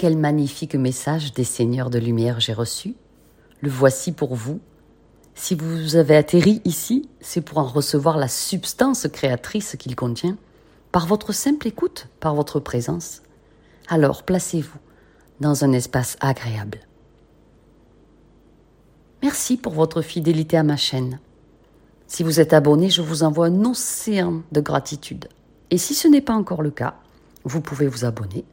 Quel magnifique message des seigneurs de lumière j'ai reçu. Le voici pour vous. Si vous avez atterri ici, c'est pour en recevoir la substance créatrice qu'il contient, par votre simple écoute, par votre présence. Alors placez-vous dans un espace agréable. Merci pour votre fidélité à ma chaîne. Si vous êtes abonné, je vous envoie un océan de gratitude. Et si ce n'est pas encore le cas, vous pouvez vous abonner.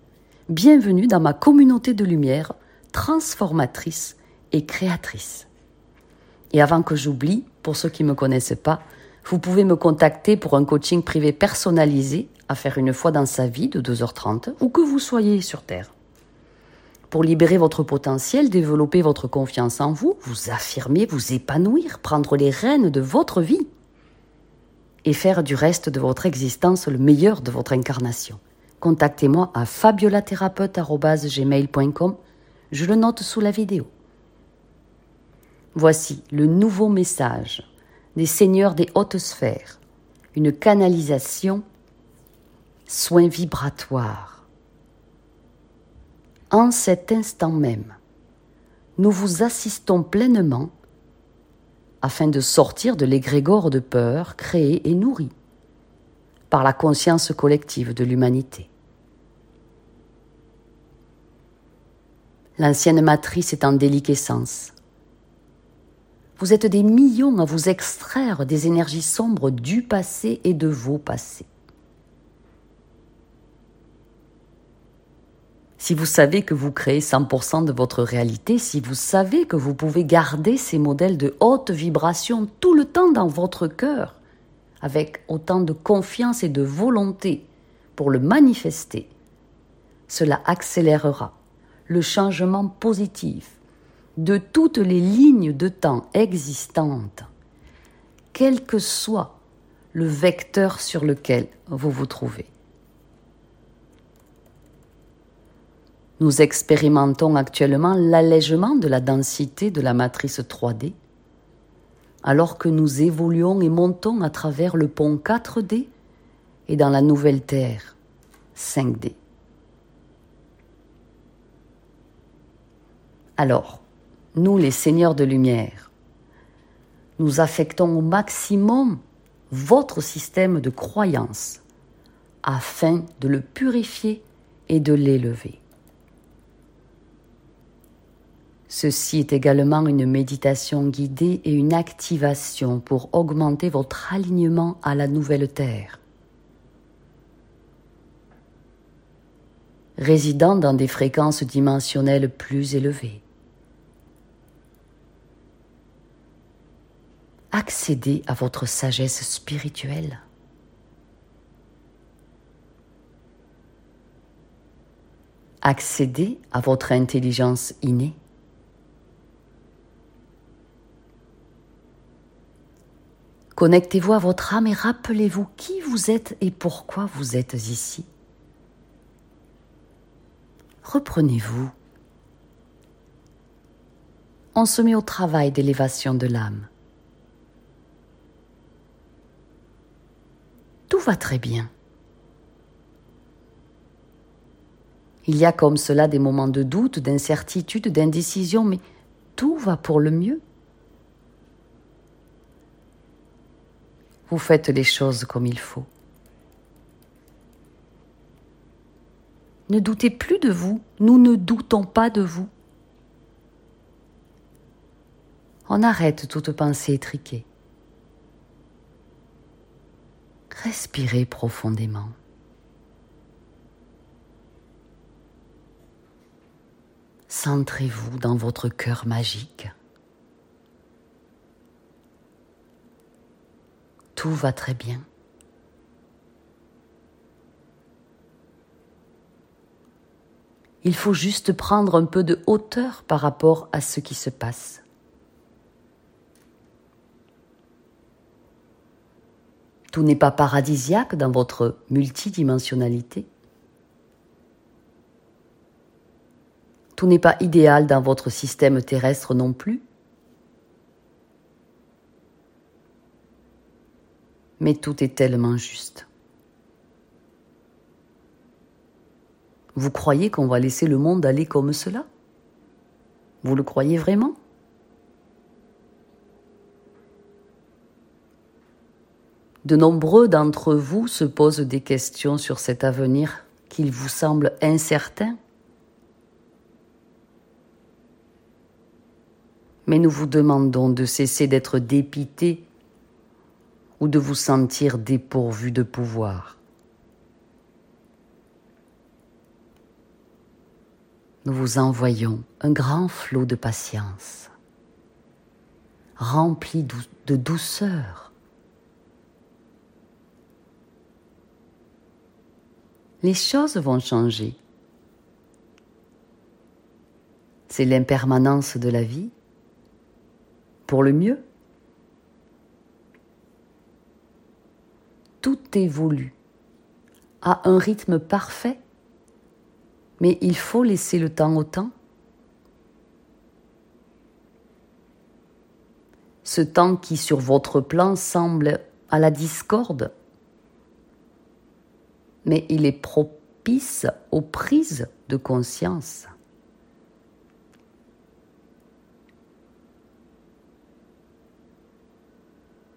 Bienvenue dans ma communauté de lumière transformatrice et créatrice. Et avant que j'oublie, pour ceux qui ne me connaissent pas, vous pouvez me contacter pour un coaching privé personnalisé à faire une fois dans sa vie de 2h30 ou que vous soyez sur Terre pour libérer votre potentiel, développer votre confiance en vous, vous affirmer, vous épanouir, prendre les rênes de votre vie et faire du reste de votre existence le meilleur de votre incarnation. Contactez-moi à fabiolathérapeute.gmail.com, je le note sous la vidéo. Voici le nouveau message des seigneurs des hautes sphères, une canalisation, soin vibratoire en cet instant même, nous vous assistons pleinement afin de sortir de l'égrégore de peur créé et nourri par la conscience collective de l'humanité. L'ancienne matrice est en déliquescence. Vous êtes des millions à vous extraire des énergies sombres du passé et de vos passés. si vous savez que vous créez 100% de votre réalité, si vous savez que vous pouvez garder ces modèles de haute vibration tout le temps dans votre cœur, avec autant de confiance et de volonté pour le manifester, cela accélérera le changement positif de toutes les lignes de temps existantes, quel que soit le vecteur sur lequel vous vous trouvez. Nous expérimentons actuellement l'allègement de la densité de la matrice 3D, alors que nous évoluons et montons à travers le pont 4D et dans la nouvelle Terre 5D. Alors, nous les seigneurs de lumière, nous affectons au maximum votre système de croyance afin de le purifier et de l'élever. Ceci est également une méditation guidée et une activation pour augmenter votre alignement à la nouvelle Terre. Résidant dans des fréquences dimensionnelles plus élevées. Accédez à votre sagesse spirituelle. Accédez à votre intelligence innée. Connectez-vous à votre âme et rappelez-vous qui vous êtes et pourquoi vous êtes ici. Reprenez-vous. On se met au travail d'élévation de l'âme. Tout va très bien. Il y a comme cela des moments de doute, d'incertitude, d'indécision, mais tout va pour le mieux. Vous faites les choses comme il faut. Ne doutez plus de vous, nous ne doutons pas de vous. On arrête toute pensée étriquée. Respirez profondément. Centrez-vous dans votre cœur magique. Tout va très bien. Il faut juste prendre un peu de hauteur par rapport à ce qui se passe. Tout n'est pas paradisiaque dans votre multidimensionnalité. Tout n'est pas idéal dans votre système terrestre non plus. Mais tout est tellement juste. Vous croyez qu'on va laisser le monde aller comme cela? Vous le croyez vraiment? De nombreux d'entre vous se posent des questions sur cet avenir qu'il vous semble incertain. Mais nous vous demandons de cesser d'être dépité ou de vous sentir dépourvu de pouvoir. Nous vous envoyons un grand flot de patience, rempli de douceur les choses vont changer. C'est l'impermanence de la vie pour le mieux. Tout évolue à un rythme parfait, mais il faut laisser le temps au temps. Ce temps qui sur votre plan semble à la discorde mais il est propice aux prises de conscience.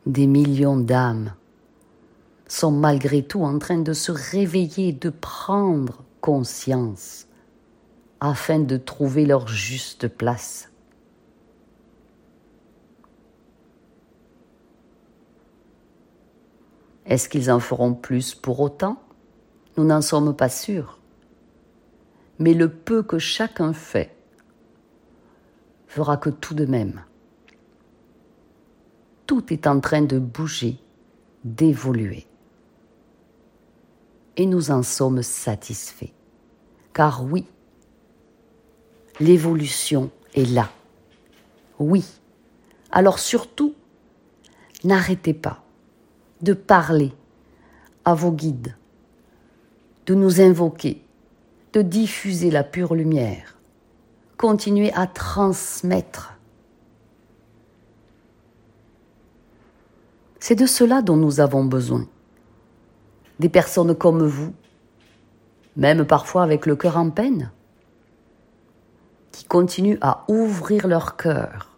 Des millions d'âmes sont malgré tout en train de se réveiller, de prendre conscience afin de trouver leur juste place. Est-ce qu'ils en feront plus pour autant? Nous n'en sommes pas sûrs. Mais le peu que chacun fait fera que tout de même, tout est en train de bouger, d'évoluer. Et nous en sommes satisfaits. Car oui, l'évolution est là. Oui. Alors surtout, n'arrêtez pas de parler à vos guides, de nous invoquer, de diffuser la pure lumière, continuer à transmettre. C'est de cela dont nous avons besoin. Des personnes comme vous, même parfois avec le cœur en peine, qui continuent à ouvrir leur cœur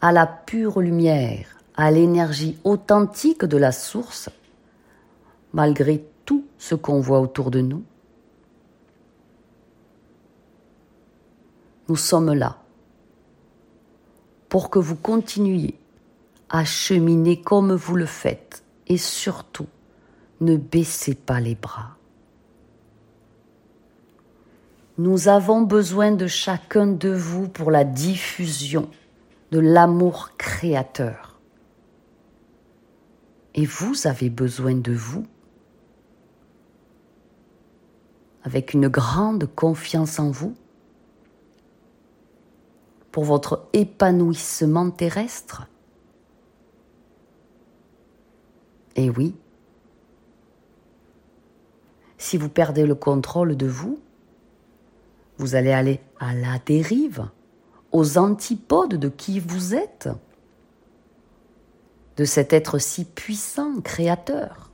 à la pure lumière, à l'énergie authentique de la source, malgré tout ce qu'on voit autour de nous. Nous sommes là pour que vous continuiez à cheminer comme vous le faites et surtout ne baissez pas les bras. Nous avons besoin de chacun de vous pour la diffusion de l'amour créateur. Et vous avez besoin de vous avec une grande confiance en vous pour votre épanouissement terrestre Et oui, si vous perdez le contrôle de vous, vous allez aller à la dérive, aux antipodes de qui vous êtes, de cet être si puissant, créateur.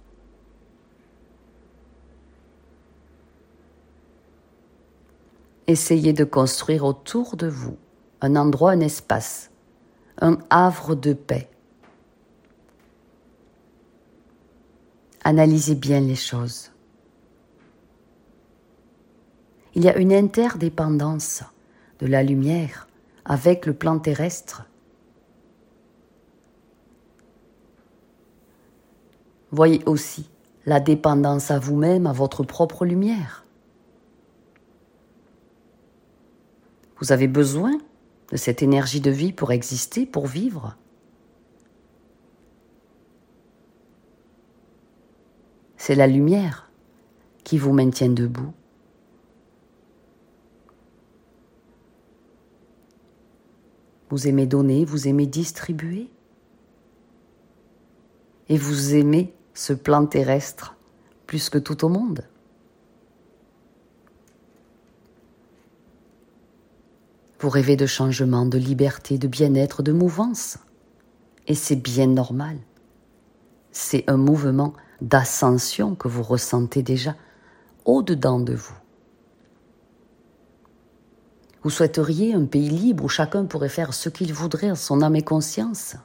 Essayez de construire autour de vous un endroit, un espace, un havre de paix. Analysez bien les choses. Il y a une interdépendance de la lumière avec le plan terrestre. Voyez aussi la dépendance à vous-même, à votre propre lumière. Vous avez besoin de cette énergie de vie pour exister, pour vivre. C'est la lumière qui vous maintient debout. Vous aimez donner, vous aimez distribuer. Et vous aimez ce plan terrestre plus que tout au monde. Vous rêvez de changement, de liberté, de bien-être, de mouvance. Et c'est bien normal. C'est un mouvement d'ascension que vous ressentez déjà au-dedans de vous. Vous souhaiteriez un pays libre où chacun pourrait faire ce qu'il voudrait en son âme et conscience.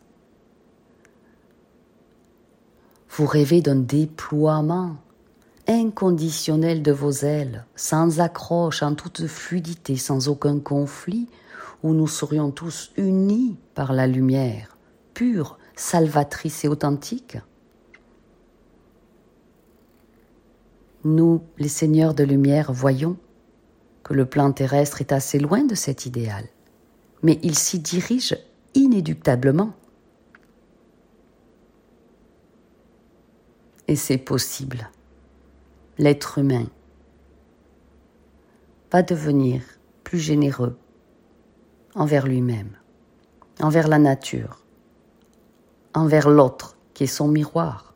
Vous rêvez d'un déploiement inconditionnel de vos ailes, sans accroche, en toute fluidité, sans aucun conflit, où nous serions tous unis par la lumière, pure, salvatrice et authentique. Nous, les seigneurs de lumière, voyons que le plan terrestre est assez loin de cet idéal, mais il s'y dirige inéductablement. Et c'est possible. L'être humain va devenir plus généreux envers lui-même, envers la nature, envers l'autre qui est son miroir.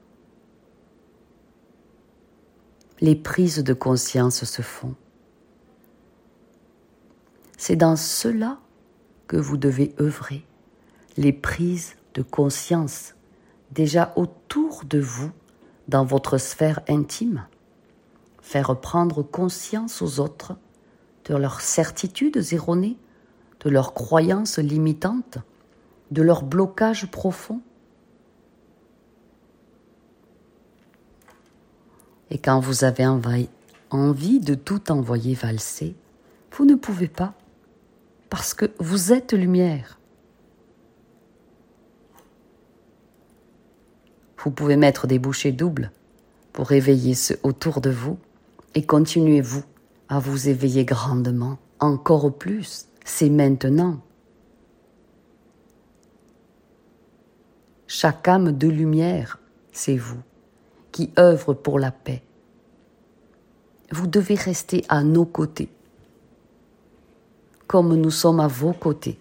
Les prises de conscience se font. C'est dans cela que vous devez œuvrer, les prises de conscience déjà autour de vous, dans votre sphère intime. Faire prendre conscience aux autres de leurs certitudes erronées, de leurs croyances limitantes, de leurs blocages profonds. Et quand vous avez envie de tout envoyer valser, vous ne pouvez pas parce que vous êtes lumière. Vous pouvez mettre des bouchées doubles pour éveiller ceux autour de vous et continuez-vous à vous éveiller grandement, encore plus. C'est maintenant. Chaque âme de lumière, c'est vous, qui œuvre pour la paix. Vous devez rester à nos côtés comme nous sommes à vos côtés.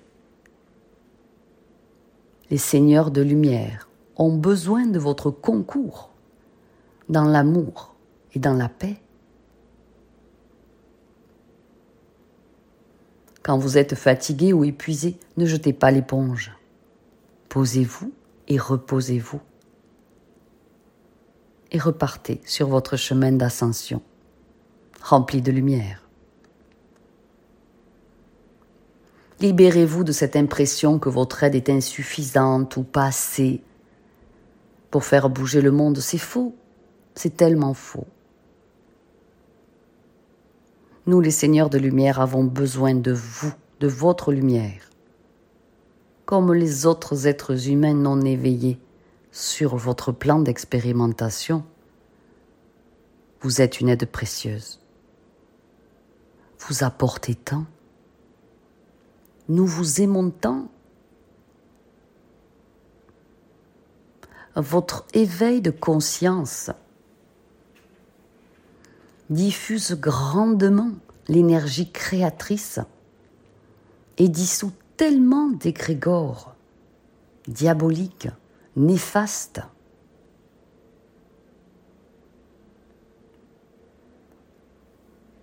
Les seigneurs de lumière ont besoin de votre concours dans l'amour et dans la paix. Quand vous êtes fatigué ou épuisé, ne jetez pas l'éponge. Posez-vous et reposez-vous. Et repartez sur votre chemin d'ascension, rempli de lumière. Libérez-vous de cette impression que votre aide est insuffisante ou pas assez pour faire bouger le monde. C'est faux. C'est tellement faux. Nous, les seigneurs de lumière, avons besoin de vous, de votre lumière. Comme les autres êtres humains non éveillés sur votre plan d'expérimentation, vous êtes une aide précieuse. Vous apportez tant nous vous aimons tant. Votre éveil de conscience diffuse grandement l'énergie créatrice et dissout tellement d'égrégores diaboliques, néfastes.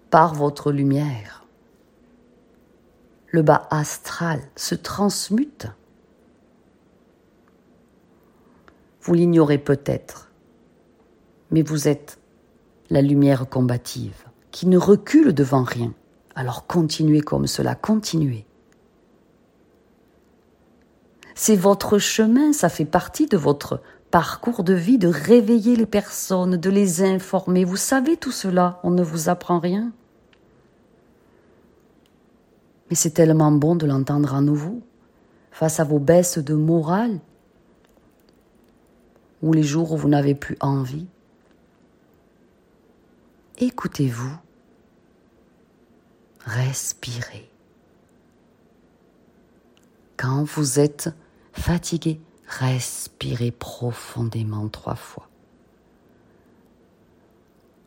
Par votre lumière, le bas astral se transmute Vous l'ignorez peut-être, mais vous êtes la lumière combative qui ne recule devant rien. Alors continuez comme cela, continuez. C'est votre chemin, ça fait partie de votre parcours de vie, de réveiller les personnes, de les informer. Vous savez tout cela, on ne vous apprend rien. Mais c'est tellement bon de l'entendre à nouveau, face à vos baisses de morale, ou les jours où vous n'avez plus envie. Écoutez-vous, respirez. Quand vous êtes fatigué, respirez profondément trois fois.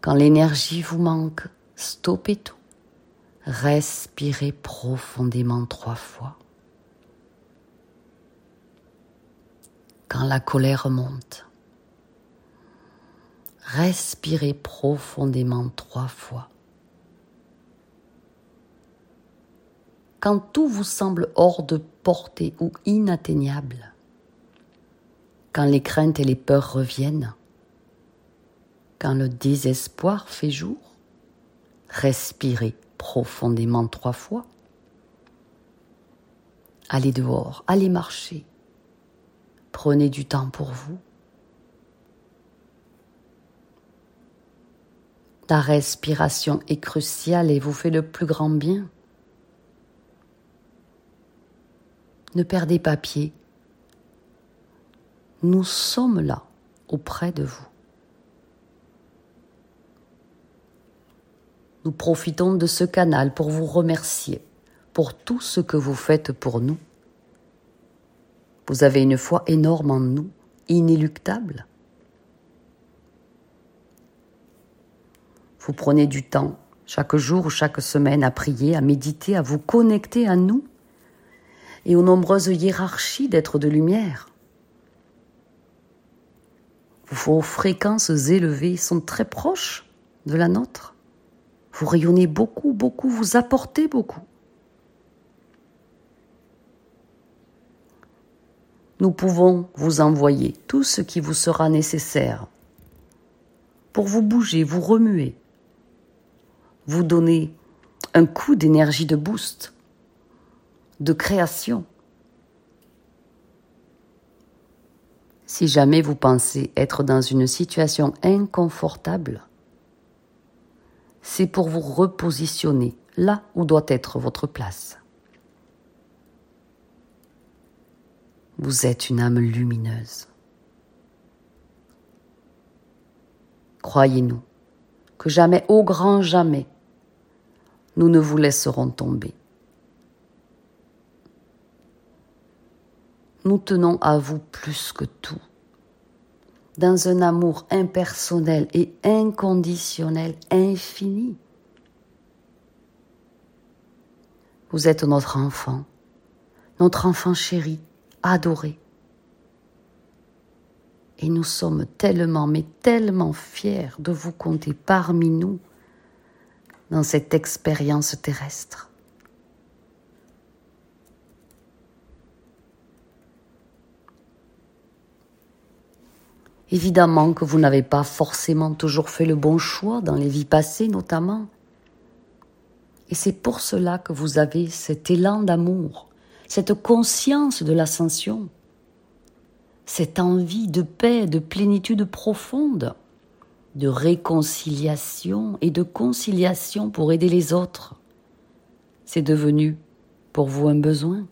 Quand l'énergie vous manque, stoppez tout. Respirez profondément trois fois. Quand la colère monte, respirez profondément trois fois. Quand tout vous semble hors de portée ou inatteignable, quand les craintes et les peurs reviennent, quand le désespoir fait jour, respirez profondément trois fois. Allez dehors, allez marcher. Prenez du temps pour vous. La respiration est cruciale et vous fait le plus grand bien. Ne perdez pas pied. Nous sommes là, auprès de vous. Nous profitons de ce canal pour vous remercier pour tout ce que vous faites pour nous. Vous avez une foi énorme en nous, inéluctable. Vous prenez du temps, chaque jour ou chaque semaine, à prier, à méditer, à vous connecter à nous et aux nombreuses hiérarchies d'êtres de lumière. Vos fréquences élevées sont très proches de la nôtre. Vous rayonnez beaucoup, beaucoup, vous apportez beaucoup. nous pouvons vous envoyer tout ce qui vous sera nécessaire pour vous bouger, vous remuer, vous donner un coup d'énergie de boost, de création. Si jamais vous pensez être dans une situation inconfortable, c'est pour vous repositionner là où doit être votre place. Vous êtes une âme lumineuse. Croyez-nous que jamais, au grand jamais, nous ne vous laisserons tomber. Nous tenons à vous plus que tout, dans un amour impersonnel et inconditionnel infini. Vous êtes notre enfant, notre enfant chéri, adoré. Et nous sommes tellement, mais tellement fiers de vous compter parmi nous dans cette expérience terrestre. Évidemment que vous n'avez pas forcément toujours fait le bon choix dans les vies passées notamment. Et c'est pour cela que vous avez cet élan d'amour cette conscience de l'ascension, cette envie de paix, de plénitude profonde, de réconciliation et de conciliation pour aider les autres. C'est devenu pour vous un besoin.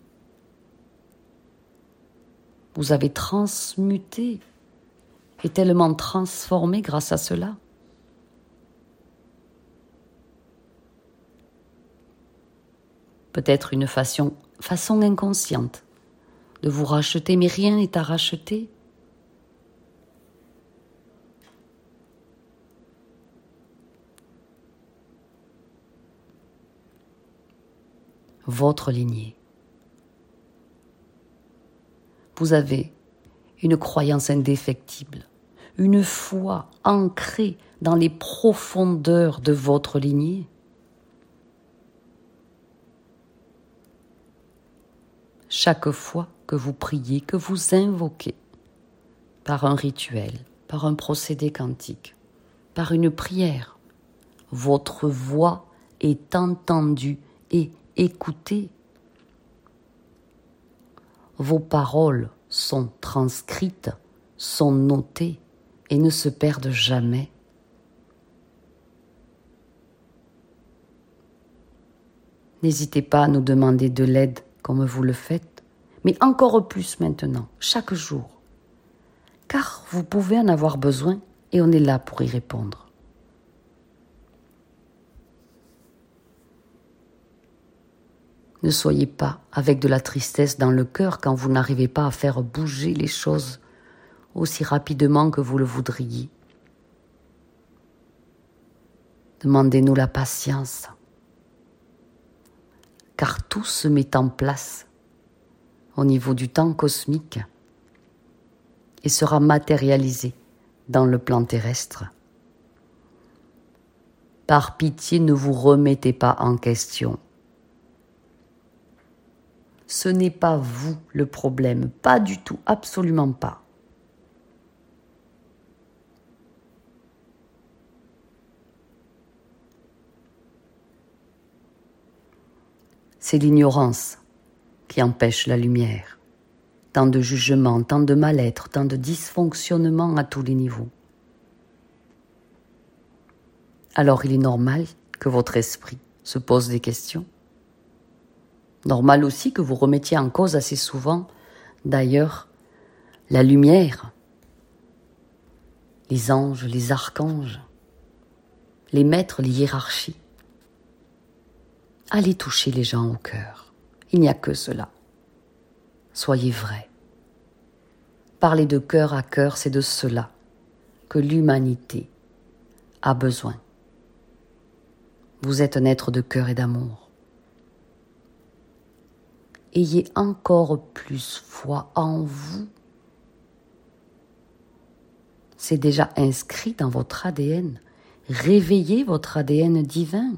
Vous avez transmuté et tellement transformé grâce à cela. Peut-être une façon façon inconsciente de vous racheter, mais rien n'est à racheter. Votre lignée. Vous avez une croyance indéfectible, une foi ancrée dans les profondeurs de votre lignée. chaque fois que vous priez, que vous invoquez, par un rituel, par un procédé quantique, par une prière, votre voix est entendue et écoutée. Vos paroles sont transcrites, sont notées et ne se perdent jamais. N'hésitez pas à nous demander de l'aide comme vous le faites, mais encore plus maintenant, chaque jour. Car vous pouvez en avoir besoin et on est là pour y répondre. Ne soyez pas avec de la tristesse dans le cœur quand vous n'arrivez pas à faire bouger les choses aussi rapidement que vous le voudriez. Demandez-nous la patience car tout se met en place au niveau du temps cosmique et sera matérialisé dans le plan terrestre. Par pitié, ne vous remettez pas en question. Ce n'est pas vous le problème, pas du tout, absolument pas. C'est l'ignorance qui empêchent la lumière. Tant de jugements, tant de mal-être, tant de dysfonctionnements à tous les niveaux. Alors il est normal que votre esprit se pose des questions. Normal aussi que vous remettiez en cause assez souvent, d'ailleurs, la lumière, les anges, les archanges, les maîtres, les hiérarchies. Allez toucher les gens au cœur. Il n'y a que cela. Soyez vrai. Parler de cœur à cœur, c'est de cela que l'humanité a besoin. Vous êtes un être de cœur et d'amour. Ayez encore plus foi en vous. C'est déjà inscrit dans votre ADN. Réveillez votre ADN divin.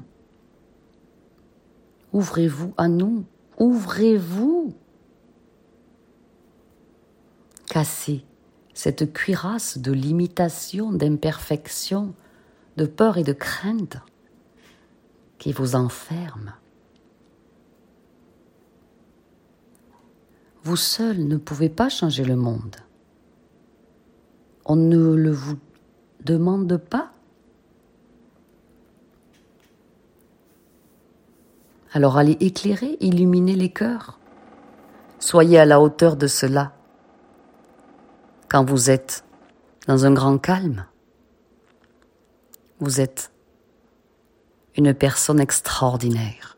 Ouvrez-vous à nous. Ouvrez-vous. Cassez cette cuirasse de limitation, d'imperfection, de peur et de crainte qui vous enferme. Vous seul ne pouvez pas changer le monde. On ne le vous demande pas. Alors allez éclairer, illuminer les cœurs. Soyez à la hauteur de cela quand vous êtes dans un grand calme. Vous êtes une personne extraordinaire,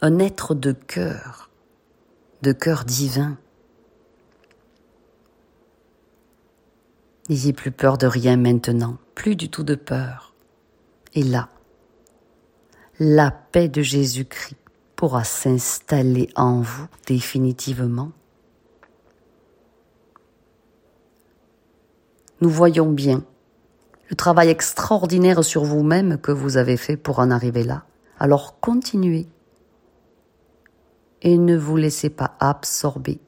un être de cœur, de cœur divin. N'ayez plus peur de rien maintenant, plus du tout de peur. Et là, la paix de Jésus-Christ pourra s'installer en vous définitivement. Nous voyons bien le travail extraordinaire sur vous-même que vous avez fait pour en arriver là. Alors continuez et ne vous laissez pas absorber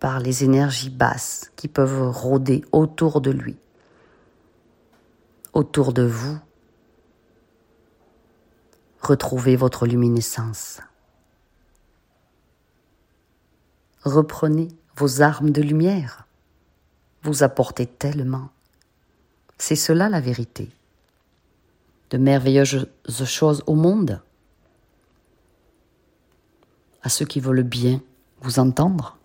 par les énergies basses qui peuvent rôder autour de lui, autour de vous. Retrouvez votre luminescence. Reprenez vos armes de lumière. Vous apportez tellement. C'est cela la vérité. De merveilleuses choses au monde. À ceux qui veulent bien vous entendre,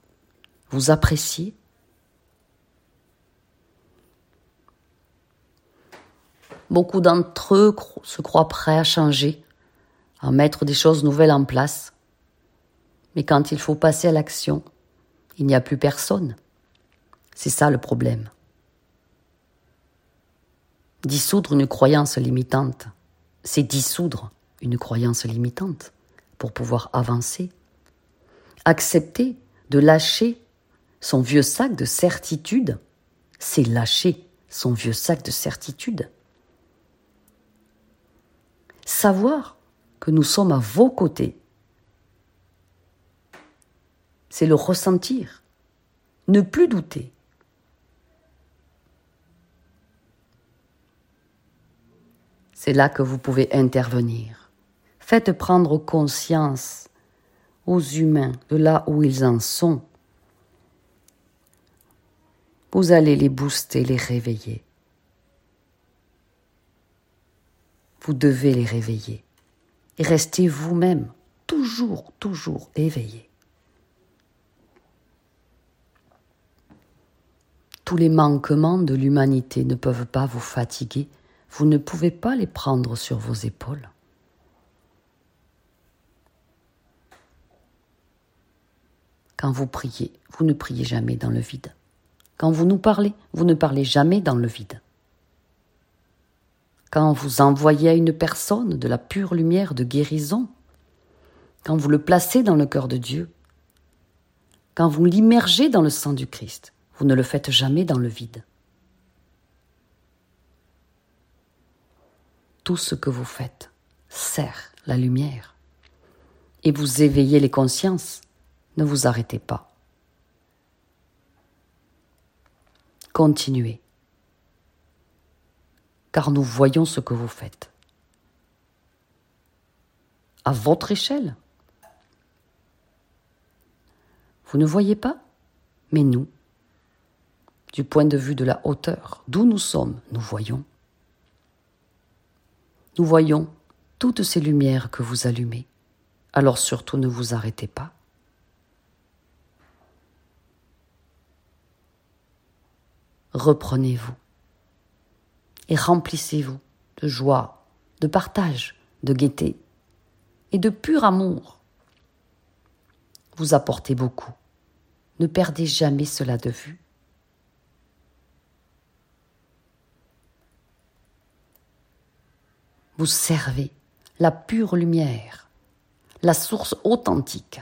vous apprécier. Beaucoup d'entre eux se croient prêts à changer, à mettre des choses nouvelles en place. Mais quand il faut passer à l'action, il n'y a plus personne. C'est ça le problème. Dissoudre une croyance limitante, c'est dissoudre une croyance limitante pour pouvoir avancer. Accepter de lâcher son vieux sac de certitude, c'est lâcher son vieux sac de certitude. Savoir que nous sommes à vos côtés, c'est le ressentir, ne plus douter. c'est là que vous pouvez intervenir. Faites prendre conscience aux humains de là où ils en sont. Vous allez les booster, les réveiller. Vous devez les réveiller. Et restez vous-même toujours, toujours éveillé. Tous les manquements de l'humanité ne peuvent pas vous fatiguer vous ne pouvez pas les prendre sur vos épaules. Quand vous priez, vous ne priez jamais dans le vide. Quand vous nous parlez, vous ne parlez jamais dans le vide. Quand vous envoyez à une personne de la pure lumière de guérison, quand vous le placez dans le cœur de Dieu, quand vous l'immergez dans le sang du Christ, vous ne le faites jamais dans le vide. tout ce que vous faites sert la lumière. Et vous éveillez les consciences. Ne vous arrêtez pas. Continuez. Car nous voyons ce que vous faites. À votre échelle. Vous ne voyez pas? Mais nous, du point de vue de la hauteur, d'où nous sommes, nous voyons. Nous voyons toutes ces lumières que vous allumez. Alors surtout ne vous arrêtez pas. Reprenez-vous et remplissez-vous de joie, de partage, de gaieté et de pur amour. Vous apportez beaucoup. Ne perdez jamais cela de vue. Vous servez la pure lumière, la source authentique,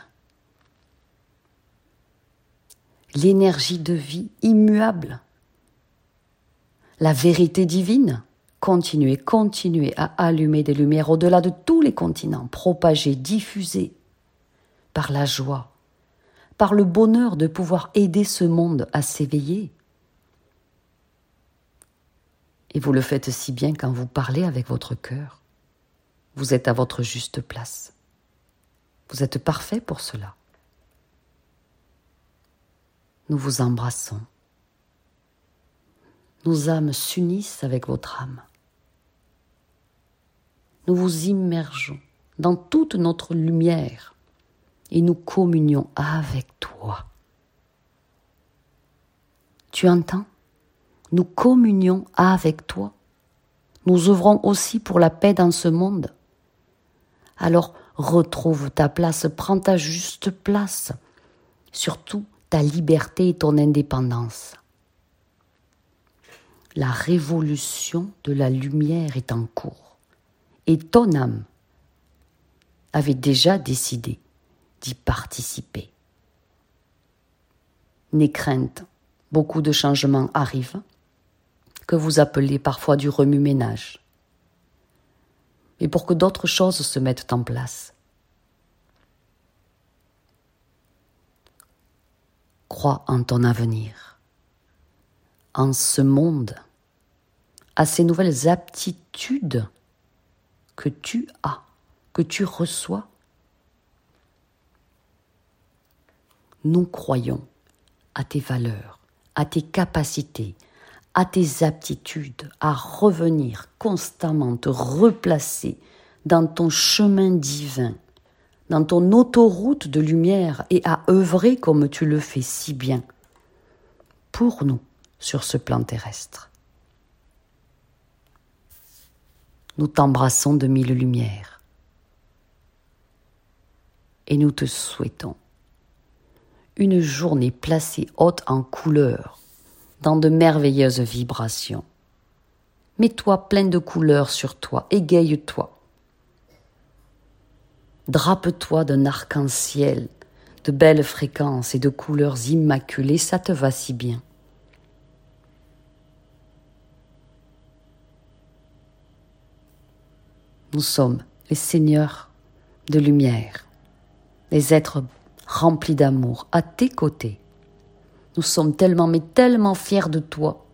l'énergie de vie immuable, la vérité divine. Continuez, continuez à allumer des lumières au-delà de tous les continents, propagées, diffusées par la joie, par le bonheur de pouvoir aider ce monde à s'éveiller. Et vous le faites si bien quand vous parlez avec votre cœur. Vous êtes à votre juste place. Vous êtes parfait pour cela. Nous vous embrassons. Nos âmes s'unissent avec votre âme. Nous vous immergeons dans toute notre lumière et nous communions avec toi. Tu entends? Nous communions avec toi. Nous œuvrons aussi pour la paix dans ce monde. Alors retrouve ta place, prends ta juste place, surtout ta liberté et ton indépendance. La révolution de la lumière est en cours et ton âme avait déjà décidé d'y participer. N'aie crainte, beaucoup de changements arrivent, que vous appelez parfois du remue-ménage. Mais pour que d'autres choses se mettent en place. Crois en ton avenir, en ce monde, à ces nouvelles aptitudes que tu as, que tu reçois nous croyons à tes valeurs, à tes capacités, à tes aptitudes, à revenir constamment te replacer dans ton chemin divin, dans ton autoroute de lumière et à œuvrer comme tu le fais si bien pour nous sur ce plan terrestre. Nous t'embrassons de mille lumières et nous te souhaitons une journée placée haute en couleurs, dans de merveilleuses vibrations. Mets-toi plein de couleurs sur toi, égaye-toi. Drape-toi d'un arc-en-ciel, de belles fréquences et de couleurs immaculées, ça te va si bien. Nous sommes les seigneurs de lumière, les êtres rempli d'amour, à tes côtés. Nous sommes tellement, mais tellement fiers de toi,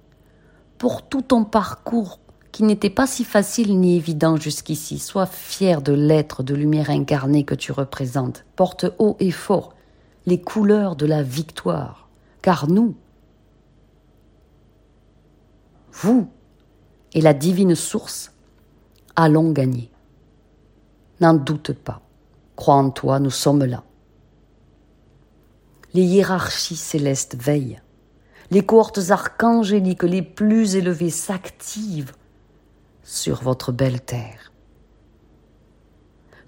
pour tout ton parcours qui n'était pas si facile ni évident jusqu'ici. Sois fier de l'être de lumière incarnée que tu représentes. Porte haut et fort les couleurs de la victoire, car nous, vous et la divine source, allons gagner. N'en doute pas. Crois en toi, nous sommes là les hiérarchies célestes veillent. Les cohortes archangéliques les plus élevées s'activent sur votre belle terre.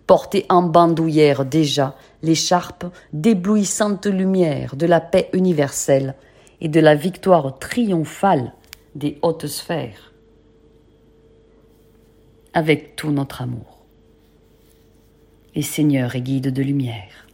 Portez en bandoulière déjà l'écharpe d'éblouissante lumière de la paix universelle et de la victoire triomphale des hautes sphères. Avec tout notre amour. Les seigneurs et guides de lumière